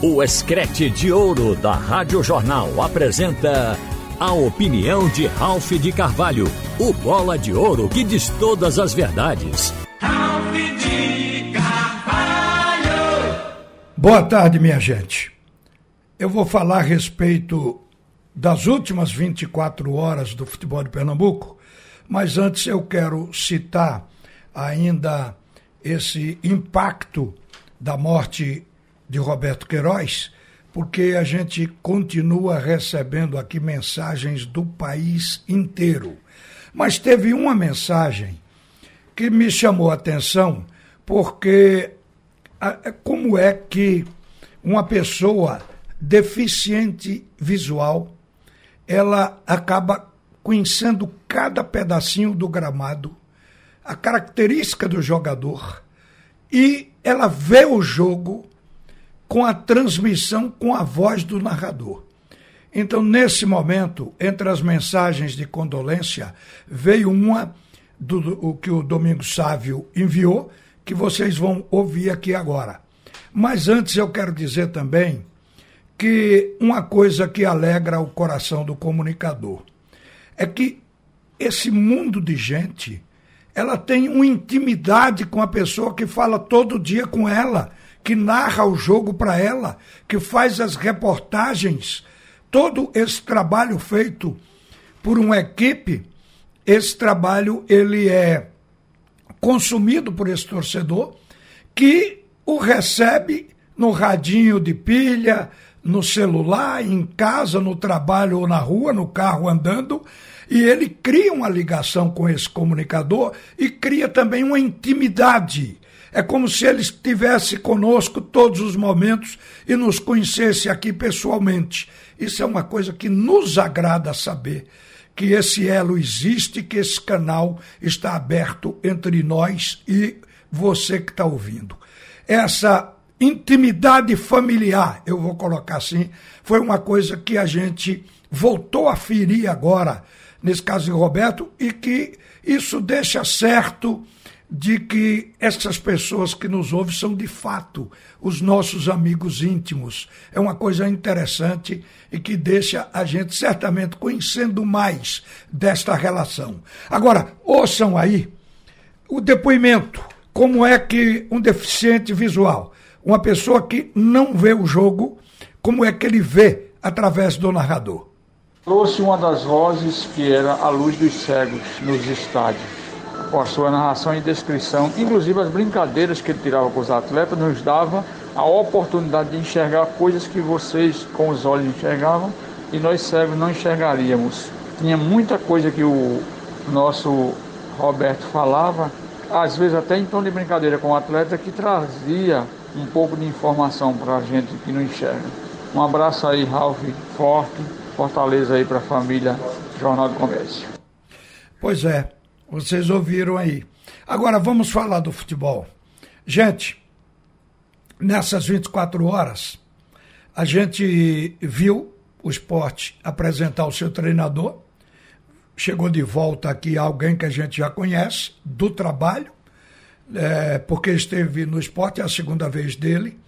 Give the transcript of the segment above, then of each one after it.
O Escrete de Ouro da Rádio Jornal apresenta a opinião de Ralph de Carvalho, o bola de ouro que diz todas as verdades. Ralph de Carvalho! Boa tarde, minha gente. Eu vou falar a respeito das últimas 24 horas do futebol de Pernambuco, mas antes eu quero citar ainda esse impacto da morte de Roberto Queiroz, porque a gente continua recebendo aqui mensagens do país inteiro. Mas teve uma mensagem que me chamou a atenção, porque como é que uma pessoa deficiente visual ela acaba conhecendo cada pedacinho do gramado, a característica do jogador, e ela vê o jogo com a transmissão com a voz do narrador. Então, nesse momento, entre as mensagens de condolência, veio uma do, que o Domingos Sávio enviou, que vocês vão ouvir aqui agora. Mas antes eu quero dizer também que uma coisa que alegra o coração do comunicador é que esse mundo de gente, ela tem uma intimidade com a pessoa que fala todo dia com ela que narra o jogo para ela, que faz as reportagens, todo esse trabalho feito por uma equipe, esse trabalho ele é consumido por esse torcedor que o recebe no radinho de pilha, no celular, em casa, no trabalho ou na rua, no carro andando, e ele cria uma ligação com esse comunicador e cria também uma intimidade é como se ele estivesse conosco todos os momentos e nos conhecesse aqui pessoalmente. Isso é uma coisa que nos agrada saber que esse elo existe, que esse canal está aberto entre nós e você que está ouvindo. Essa intimidade familiar, eu vou colocar assim, foi uma coisa que a gente voltou a ferir agora, nesse caso de Roberto, e que isso deixa certo de que essas pessoas que nos ouvem são de fato os nossos amigos íntimos. É uma coisa interessante e que deixa a gente certamente conhecendo mais desta relação. Agora, ouçam aí o depoimento. Como é que um deficiente visual, uma pessoa que não vê o jogo, como é que ele vê através do narrador? Trouxe uma das vozes que era a luz dos cegos nos estádios com a sua narração e descrição, inclusive as brincadeiras que ele tirava com os atletas, nos dava a oportunidade de enxergar coisas que vocês com os olhos enxergavam e nós cegos não enxergaríamos. Tinha muita coisa que o nosso Roberto falava, às vezes até em tom de brincadeira com o atleta, que trazia um pouco de informação para a gente que não enxerga. Um abraço aí, Ralph, forte, fortaleza aí para a família Jornal do Comércio. Pois é, vocês ouviram aí. Agora vamos falar do futebol. Gente, nessas 24 horas, a gente viu o esporte apresentar o seu treinador. Chegou de volta aqui alguém que a gente já conhece, do trabalho, é, porque esteve no esporte, é a segunda vez dele.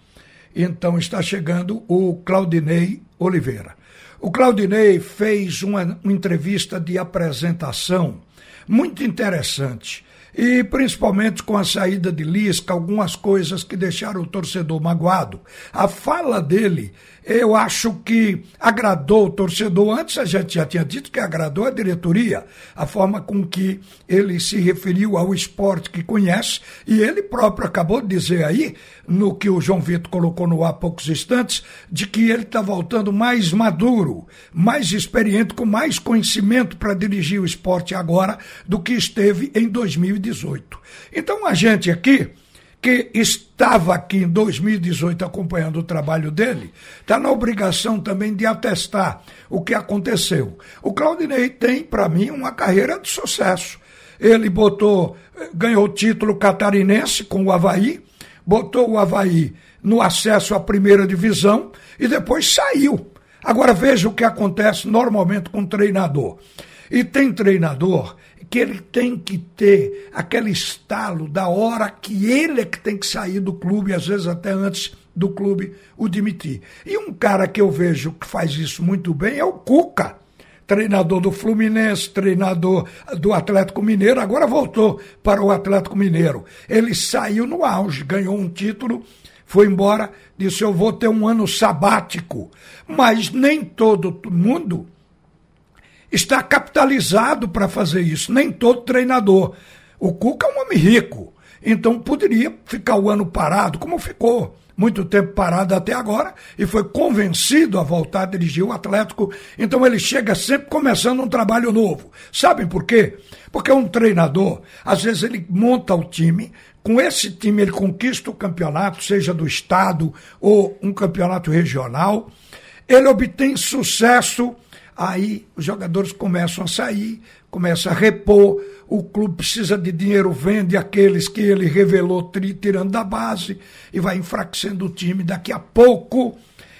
Então está chegando o Claudinei Oliveira. O Claudinei fez uma, uma entrevista de apresentação muito interessante. E principalmente com a saída de Lisca, algumas coisas que deixaram o torcedor magoado. A fala dele eu acho que agradou o torcedor. Antes a gente já tinha dito que agradou a diretoria, a forma com que ele se referiu ao esporte que conhece, e ele próprio acabou de dizer aí, no que o João Vitor colocou no há poucos instantes, de que ele está voltando mais maduro, mais experiente, com mais conhecimento para dirigir o esporte agora do que esteve em 2018. Então a gente aqui que estava aqui em 2018 acompanhando o trabalho dele, está na obrigação também de atestar o que aconteceu. O Claudinei tem, para mim, uma carreira de sucesso. Ele botou, ganhou o título catarinense com o Havaí, botou o Havaí no acesso à primeira divisão e depois saiu. Agora veja o que acontece normalmente com o treinador. E tem treinador que ele tem que ter aquele estalo da hora que ele é que tem que sair do clube, às vezes até antes do clube o demitir. E um cara que eu vejo que faz isso muito bem é o Cuca treinador do Fluminense, treinador do Atlético Mineiro, agora voltou para o Atlético Mineiro. Ele saiu no auge, ganhou um título, foi embora, disse: Eu vou ter um ano sabático. Mas nem todo mundo está capitalizado para fazer isso, nem todo treinador. O Cuca é um homem rico, então poderia ficar o ano parado, como ficou muito tempo parado até agora e foi convencido a voltar a dirigir o Atlético. Então ele chega sempre começando um trabalho novo. Sabem por quê? Porque um treinador, às vezes ele monta o time, com esse time ele conquista o campeonato, seja do estado ou um campeonato regional, ele obtém sucesso, aí os jogadores começam a sair, começam a repor, o clube precisa de dinheiro, vende aqueles que ele revelou tirando da base e vai enfraquecendo o time. Daqui a pouco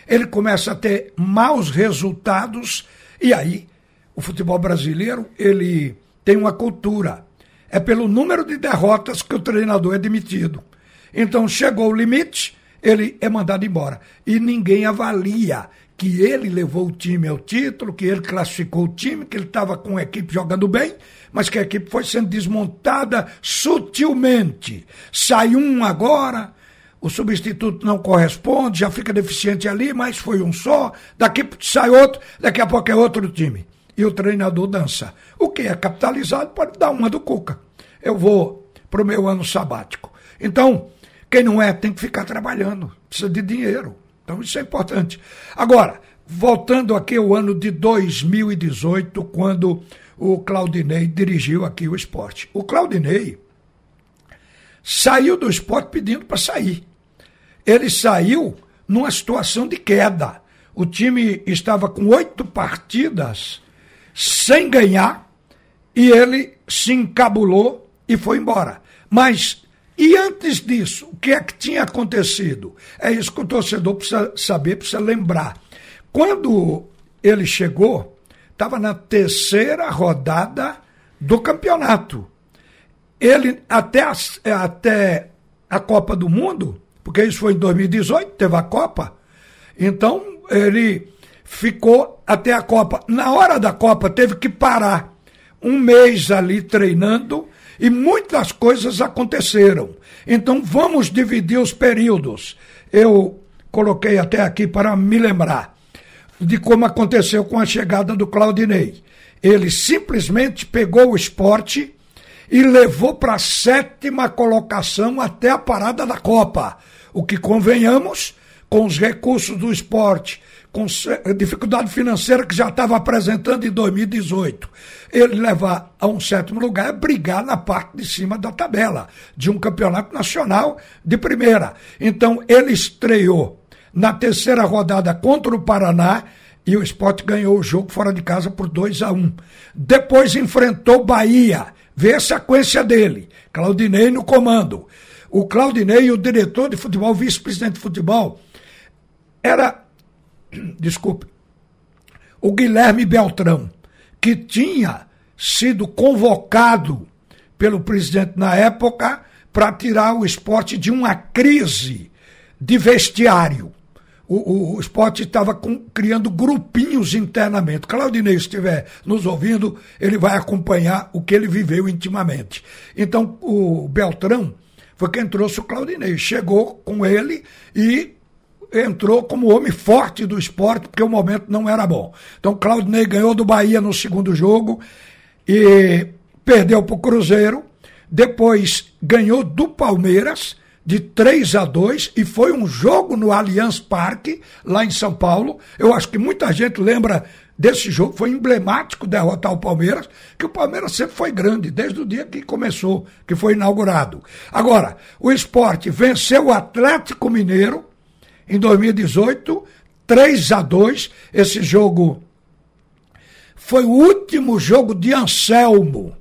ele começa a ter maus resultados e aí o futebol brasileiro ele tem uma cultura. É pelo número de derrotas que o treinador é demitido. Então chegou o limite, ele é mandado embora. E ninguém avalia que ele levou o time ao título, que ele classificou o time, que ele estava com a equipe jogando bem, mas que a equipe foi sendo desmontada sutilmente. Sai um agora, o substituto não corresponde, já fica deficiente ali, mas foi um só, daqui sai outro, daqui a pouco é outro time. E o treinador dança. O que é capitalizado pode dar uma do Cuca. Eu vou para o meu ano sabático. Então, quem não é tem que ficar trabalhando, precisa de dinheiro. Então isso é importante. Agora, voltando aqui ao ano de 2018, quando o Claudinei dirigiu aqui o esporte. O Claudinei saiu do esporte pedindo para sair. Ele saiu numa situação de queda. O time estava com oito partidas sem ganhar e ele se encabulou e foi embora. Mas e antes disso, o que é que tinha acontecido? É isso que o torcedor precisa saber, precisa lembrar. Quando ele chegou, estava na terceira rodada do campeonato. Ele, até a, até a Copa do Mundo, porque isso foi em 2018, teve a Copa, então ele ficou até a Copa. Na hora da Copa, teve que parar um mês ali treinando e muitas coisas aconteceram. Então vamos dividir os períodos. Eu coloquei até aqui para me lembrar de como aconteceu com a chegada do Claudinei. Ele simplesmente pegou o esporte e levou para a sétima colocação até a parada da Copa. O que convenhamos, com os recursos do esporte, com dificuldade financeira que já estava apresentando em 2018 ele levar a um sétimo lugar é brigar na parte de cima da tabela de um campeonato nacional de primeira. Então, ele estreou na terceira rodada contra o Paraná e o esporte ganhou o jogo fora de casa por 2 a 1 um. Depois enfrentou Bahia. Vê a sequência dele. Claudinei no comando. O Claudinei, o diretor de futebol, vice-presidente de futebol, era. Desculpe. O Guilherme Beltrão que tinha sido convocado pelo presidente na época para tirar o esporte de uma crise de vestiário. O, o, o esporte estava criando grupinhos internamente. Claudinei estiver nos ouvindo, ele vai acompanhar o que ele viveu intimamente. Então, o Beltrão foi quem trouxe o Claudinei. Chegou com ele e entrou como homem forte do esporte, porque o momento não era bom. Então, Claudinei ganhou do Bahia no segundo jogo e perdeu para o Cruzeiro. Depois ganhou do Palmeiras de 3 a 2 e foi um jogo no Allianz Parque, lá em São Paulo. Eu acho que muita gente lembra desse jogo, foi emblemático derrotar o Palmeiras, que o Palmeiras sempre foi grande, desde o dia que começou, que foi inaugurado. Agora, o esporte venceu o Atlético Mineiro em 2018, 3 a 2 Esse jogo foi o último jogo de Anselmo,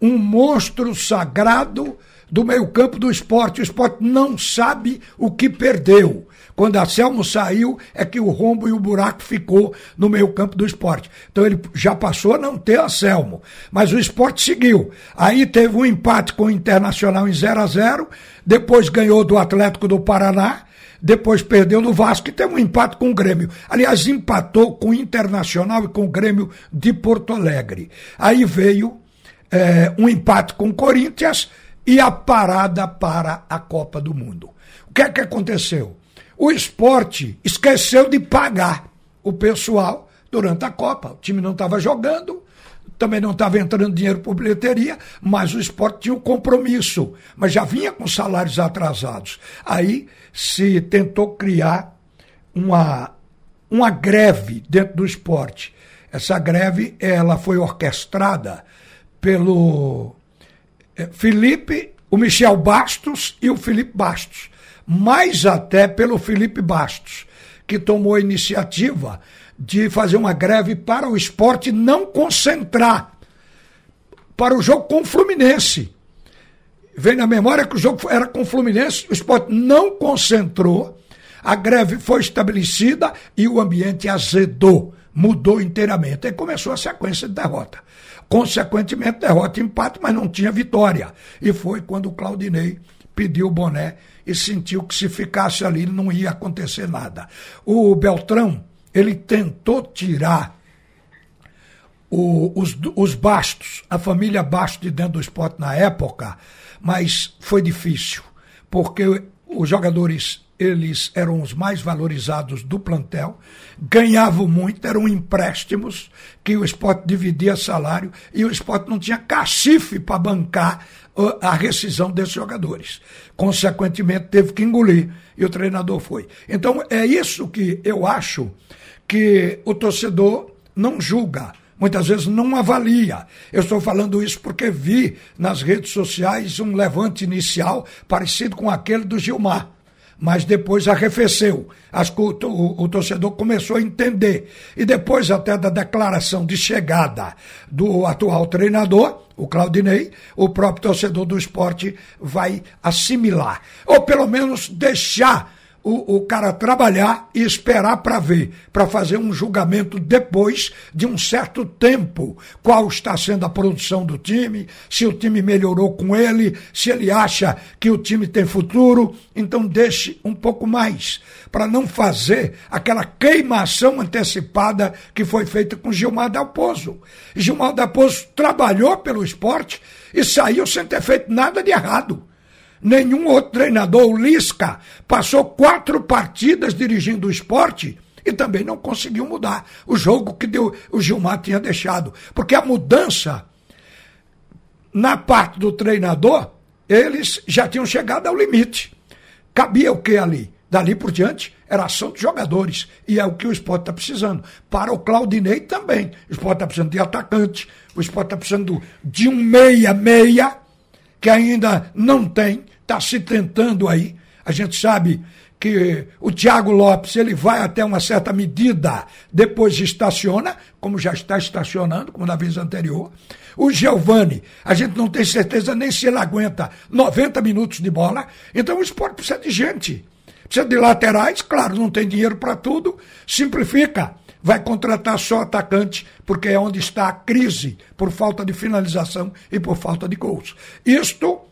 um monstro sagrado do meio-campo do esporte. O esporte não sabe o que perdeu. Quando a Selmo saiu, é que o rombo e o buraco ficou no meio campo do esporte. Então ele já passou a não ter a Selmo. Mas o esporte seguiu. Aí teve um empate com o Internacional em 0 a 0 depois ganhou do Atlético do Paraná, depois perdeu no Vasco e teve um empate com o Grêmio. Aliás, empatou com o Internacional e com o Grêmio de Porto Alegre. Aí veio é, um empate com o Corinthians e a parada para a Copa do Mundo. O que é que aconteceu? O esporte esqueceu de pagar o pessoal durante a Copa. O time não estava jogando, também não estava entrando dinheiro por bilheteria, mas o esporte tinha um compromisso, mas já vinha com salários atrasados. Aí se tentou criar uma, uma greve dentro do esporte. Essa greve ela foi orquestrada pelo eh, Felipe, o Michel Bastos e o Felipe Bastos, mais até pelo Felipe Bastos, que tomou a iniciativa de fazer uma greve para o esporte não concentrar para o jogo com o Fluminense. Vem na memória que o jogo era com o Fluminense, o esporte não concentrou, a greve foi estabelecida e o ambiente azedou, mudou inteiramente. Aí começou a sequência de derrota. Consequentemente, derrota e empate, mas não tinha vitória. E foi quando o Claudinei pediu o boné e sentiu que se ficasse ali não ia acontecer nada. O Beltrão, ele tentou tirar o, os, os Bastos, a família Bastos de dentro do esporte na época, mas foi difícil, porque os jogadores eles eram os mais valorizados do plantel, ganhavam muito, eram empréstimos que o esporte dividia salário e o esporte não tinha cacife para bancar a rescisão desses jogadores. Consequentemente, teve que engolir e o treinador foi. Então, é isso que eu acho que o torcedor não julga muitas vezes não avalia. Eu estou falando isso porque vi nas redes sociais um levante inicial parecido com aquele do Gilmar mas depois arrefeceu. Que o, o, o, torcedor começou a entender. E depois até da declaração de chegada do atual treinador, o Claudinei, o próprio torcedor do esporte vai assimilar. Ou pelo menos deixar o, o cara trabalhar e esperar para ver, para fazer um julgamento depois de um certo tempo. Qual está sendo a produção do time, se o time melhorou com ele, se ele acha que o time tem futuro. Então deixe um pouco mais, para não fazer aquela queimação antecipada que foi feita com Gilmar Dalpozo. Gilmar Dalpozo trabalhou pelo esporte e saiu sem ter feito nada de errado. Nenhum outro treinador, o Lisca, passou quatro partidas dirigindo o esporte e também não conseguiu mudar o jogo que deu, o Gilmar tinha deixado. Porque a mudança na parte do treinador, eles já tinham chegado ao limite. Cabia o que ali? Dali por diante, era ação de jogadores. E é o que o esporte está precisando. Para o Claudinei também. O esporte está precisando de atacante, o esporte está precisando de um meia-meia que ainda não tem, está se tentando aí. A gente sabe que o Thiago Lopes ele vai até uma certa medida, depois estaciona, como já está estacionando, como na vez anterior. O Giovani, a gente não tem certeza nem se ele aguenta 90 minutos de bola. Então o esporte precisa de gente. Precisa de laterais, claro, não tem dinheiro para tudo, simplifica vai contratar só atacante, porque é onde está a crise, por falta de finalização e por falta de gols. Isto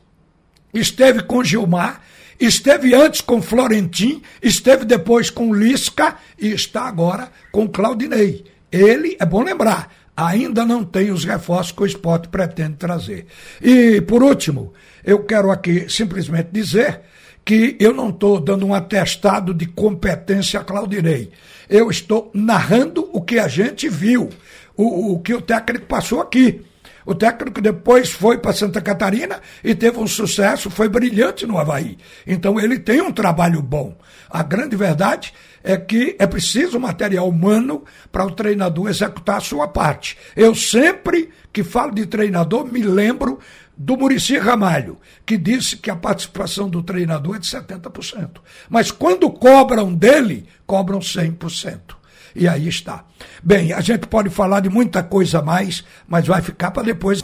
esteve com Gilmar, esteve antes com Florentin, esteve depois com Lisca e está agora com Claudinei. Ele, é bom lembrar, ainda não tem os reforços que o esporte pretende trazer. E, por último, eu quero aqui simplesmente dizer que eu não estou dando um atestado de competência a Claudinei. Eu estou narrando o que a gente viu, o, o que o técnico passou aqui. O técnico depois foi para Santa Catarina e teve um sucesso, foi brilhante no Havaí. Então ele tem um trabalho bom. A grande verdade é que é preciso material humano para o treinador executar a sua parte. Eu sempre que falo de treinador me lembro do Murici Ramalho, que disse que a participação do treinador é de 70%. Mas quando cobram dele, cobram 100%. E aí está. Bem, a gente pode falar de muita coisa mais, mas vai ficar para depois.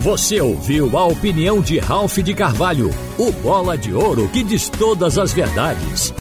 Você ouviu a opinião de Ralph de Carvalho, o bola de ouro que diz todas as verdades.